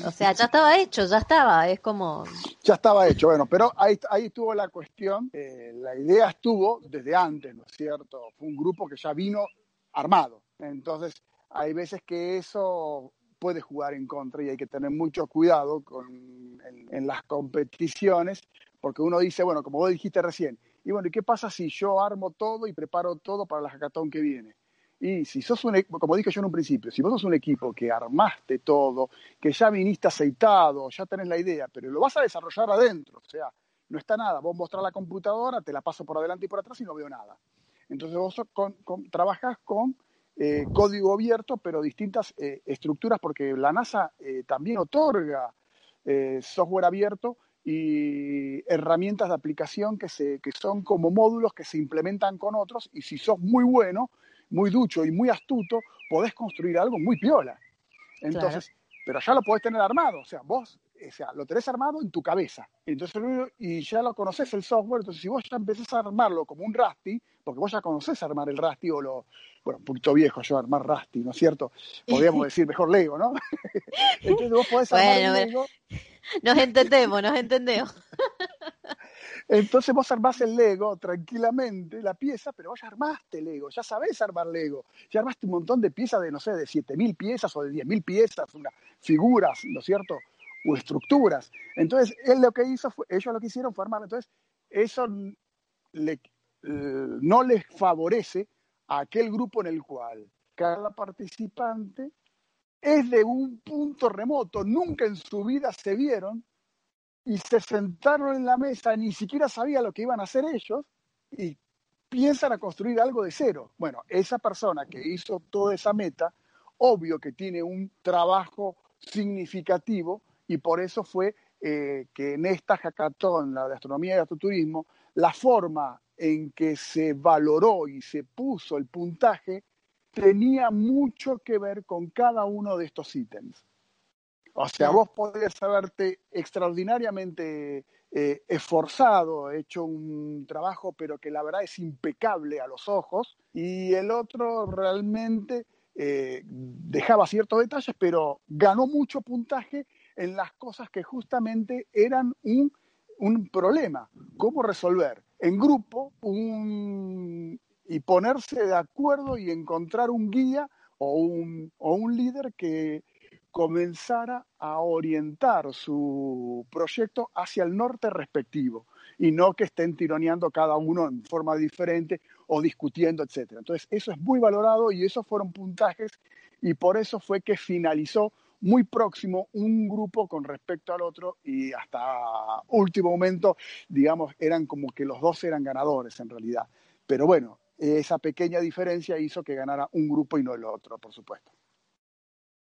O sea, ya estaba hecho, ya estaba, es como... Ya estaba hecho, bueno, pero ahí, ahí estuvo la cuestión, eh, la idea estuvo desde antes, ¿no es cierto? Fue un grupo que ya vino armado, entonces hay veces que eso puede jugar en contra y hay que tener mucho cuidado con, en, las competiciones, porque uno dice, bueno, como vos dijiste recién, y bueno, ¿y qué pasa si yo armo todo y preparo todo para la hackathon que viene? Y si sos un, como dije yo en un principio, si vos sos un equipo que armaste todo, que ya viniste aceitado, ya tenés la idea, pero lo vas a desarrollar adentro, o sea, no está nada, vos mostrás la computadora, te la paso por adelante y por atrás y no veo nada. Entonces vos con, con, con eh, código abierto, pero distintas eh, estructuras, porque la NASA eh, también otorga software abierto y herramientas de aplicación que, se, que son como módulos que se implementan con otros, y si sos muy bueno, muy ducho y muy astuto, podés construir algo muy piola. Entonces, pero ya lo podés tener armado, o sea, vos, o sea, lo tenés armado en tu cabeza. Entonces, y ya lo conoces el software, entonces si vos ya empezás a armarlo como un Rusty, porque vos ya conocés armar el Rusty o lo, bueno, un poquito viejo yo armar Rusty, ¿no es cierto? Podríamos *laughs* decir mejor Lego, ¿no? *laughs* entonces vos podés armar el Lego. *laughs* Nos entendemos, nos entendemos. *laughs* Entonces vos armás el Lego tranquilamente, la pieza, pero vos ya armaste Lego, ya sabés armar Lego, ya armaste un montón de piezas de, no sé, de 7.000 piezas o de 10.000 piezas, una, figuras, ¿no es cierto? O estructuras. Entonces, él lo que hizo, fue, ellos lo que hicieron fue armar. Entonces, eso eh, no les favorece a aquel grupo en el cual cada participante es de un punto remoto, nunca en su vida se vieron, y se sentaron en la mesa, ni siquiera sabía lo que iban a hacer ellos y piensan a construir algo de cero. Bueno, esa persona que hizo toda esa meta, obvio que tiene un trabajo significativo y por eso fue eh, que en esta hackathon, la de astronomía y astroturismo, la forma en que se valoró y se puso el puntaje tenía mucho que ver con cada uno de estos ítems. O sea, vos podrías haberte extraordinariamente eh, esforzado, hecho un trabajo, pero que la verdad es impecable a los ojos, y el otro realmente eh, dejaba ciertos detalles, pero ganó mucho puntaje en las cosas que justamente eran un, un problema. ¿Cómo resolver? En grupo y ponerse de acuerdo y encontrar un guía o un, o un líder que, comenzara a orientar su proyecto hacia el norte respectivo y no que estén tironeando cada uno en forma diferente o discutiendo, etc. Entonces, eso es muy valorado y esos fueron puntajes y por eso fue que finalizó muy próximo un grupo con respecto al otro y hasta último momento, digamos, eran como que los dos eran ganadores en realidad. Pero bueno, esa pequeña diferencia hizo que ganara un grupo y no el otro, por supuesto.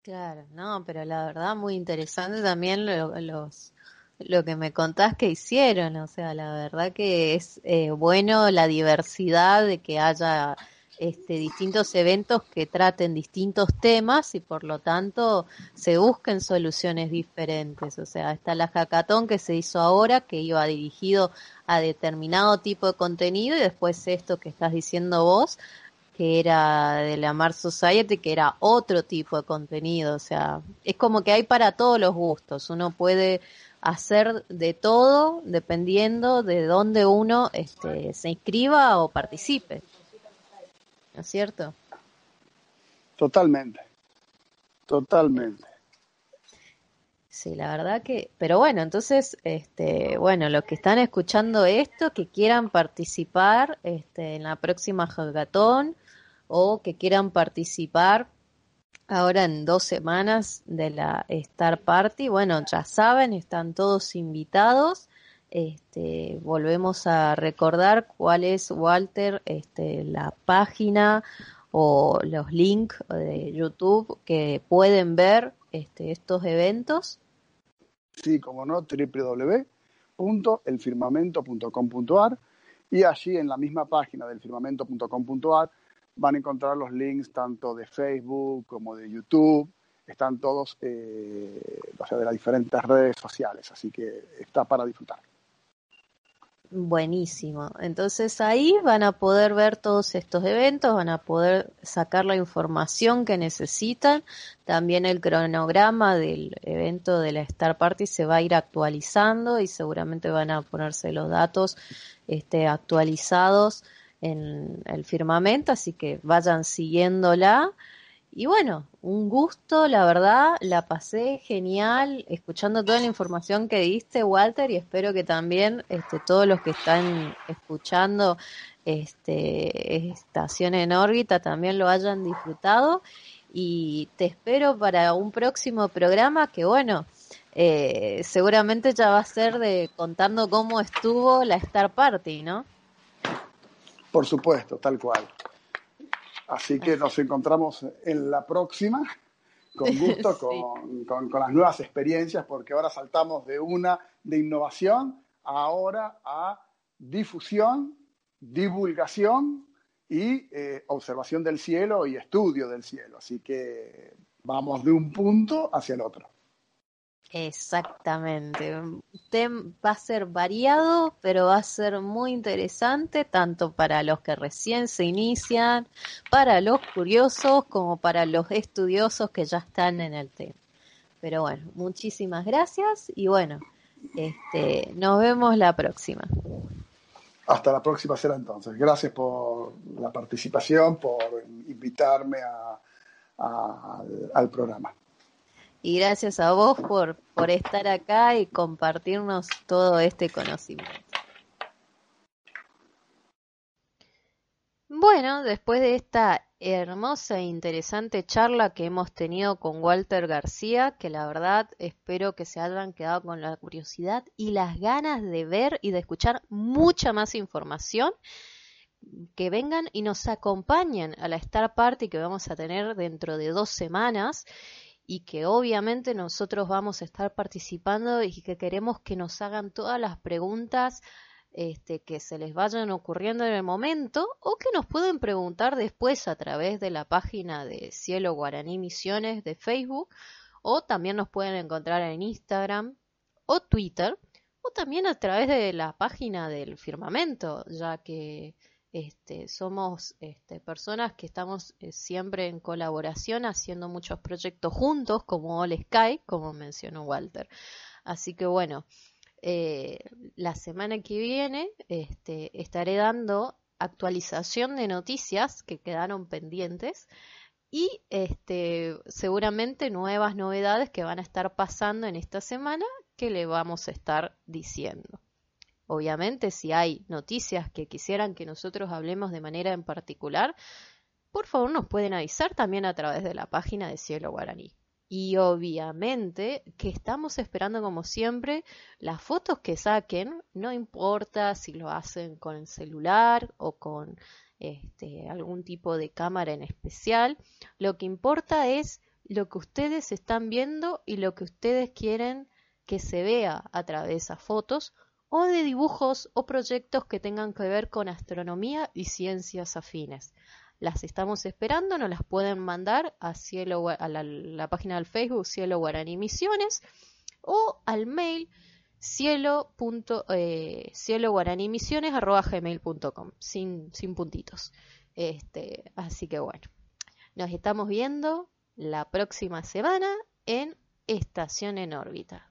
Claro, no, pero la verdad muy interesante también lo, los, lo que me contás que hicieron, o sea, la verdad que es eh, bueno la diversidad de que haya este, distintos eventos que traten distintos temas y por lo tanto se busquen soluciones diferentes. O sea, está la hackathon que se hizo ahora, que iba dirigido a determinado tipo de contenido y después esto que estás diciendo vos, que era de la Mars Society, que era otro tipo de contenido. O sea, es como que hay para todos los gustos. Uno puede hacer de todo dependiendo de dónde uno este, se inscriba o participe. ¿No es cierto? Totalmente. Totalmente. Sí, la verdad que, pero bueno, entonces, este, bueno, los que están escuchando esto, que quieran participar, este, en la próxima hackathon, o que quieran participar ahora en dos semanas de la Star Party, bueno, ya saben, están todos invitados. Este, volvemos a recordar cuál es, Walter, este, la página o los links de YouTube que pueden ver este, estos eventos. Sí, como no, www.elfirmamento.com.ar y allí en la misma página del firmamento.com.ar van a encontrar los links tanto de Facebook como de YouTube están todos, eh, o sea, de las diferentes redes sociales, así que está para disfrutar. Buenísimo. Entonces ahí van a poder ver todos estos eventos, van a poder sacar la información que necesitan. También el cronograma del evento de la Star Party se va a ir actualizando y seguramente van a ponerse los datos este, actualizados en el firmamento, así que vayan siguiéndola. Y bueno, un gusto, la verdad, la pasé genial escuchando toda la información que diste, Walter, y espero que también este, todos los que están escuchando este, Estación en órbita también lo hayan disfrutado. Y te espero para un próximo programa que, bueno, eh, seguramente ya va a ser de contando cómo estuvo la Star Party, ¿no? Por supuesto, tal cual. Así que nos encontramos en la próxima, con *laughs* gusto, con, las nuevas experiencias, porque ahora saltamos de una de innovación ahora a difusión, divulgación y eh, observación del cielo y estudio del cielo. Así que vamos de un punto hacia el otro. Exactamente. va a ser variado, pero va a ser muy interesante tanto para los que recién se inician, para los curiosos, como para los estudiosos que ya están en el tema. Pero bueno, muchísimas gracias y bueno, este, nos vemos la próxima. Hasta la próxima será entonces. Gracias por la participación, por invitarme al programa y gracias a vos por, por estar acá y compartirnos todo este conocimiento. Bueno, después de esta hermosa e interesante charla que hemos tenido con Walter García, que la verdad espero que se hayan quedado con la curiosidad y las ganas de ver y de escuchar mucha más información, que vengan y nos acompañen a la Star Party que vamos a tener dentro de dos semanas y que obviamente nosotros vamos a estar participando y que queremos que nos hagan todas las preguntas este, que se les vayan ocurriendo en el momento o que nos pueden preguntar después a través de la página de Cielo Guaraní Misiones de Facebook o también nos pueden encontrar en Instagram o Twitter o también a través de la página del firmamento, ya que este, somos este, personas que estamos eh, siempre en colaboración haciendo muchos proyectos juntos, como All Sky, como mencionó Walter. Así que bueno, eh, la semana que viene este, estaré dando actualización de noticias que quedaron pendientes y este, seguramente nuevas novedades que van a estar pasando en esta semana que le vamos a estar diciendo. Obviamente, si hay noticias que quisieran que nosotros hablemos de manera en particular, por favor nos pueden avisar también a través de la página de Cielo Guaraní. Y obviamente que estamos esperando como siempre las fotos que saquen, no importa si lo hacen con el celular o con este, algún tipo de cámara en especial, lo que importa es lo que ustedes están viendo y lo que ustedes quieren que se vea a través de esas fotos o de dibujos o proyectos que tengan que ver con astronomía y ciencias afines. Las estamos esperando, nos las pueden mandar a, cielo, a la, página del Facebook Cielo Guaraní Misiones o al mail cielo, eh, sin, sin puntitos. Este, así que bueno, nos estamos viendo la próxima semana en Estación en órbita.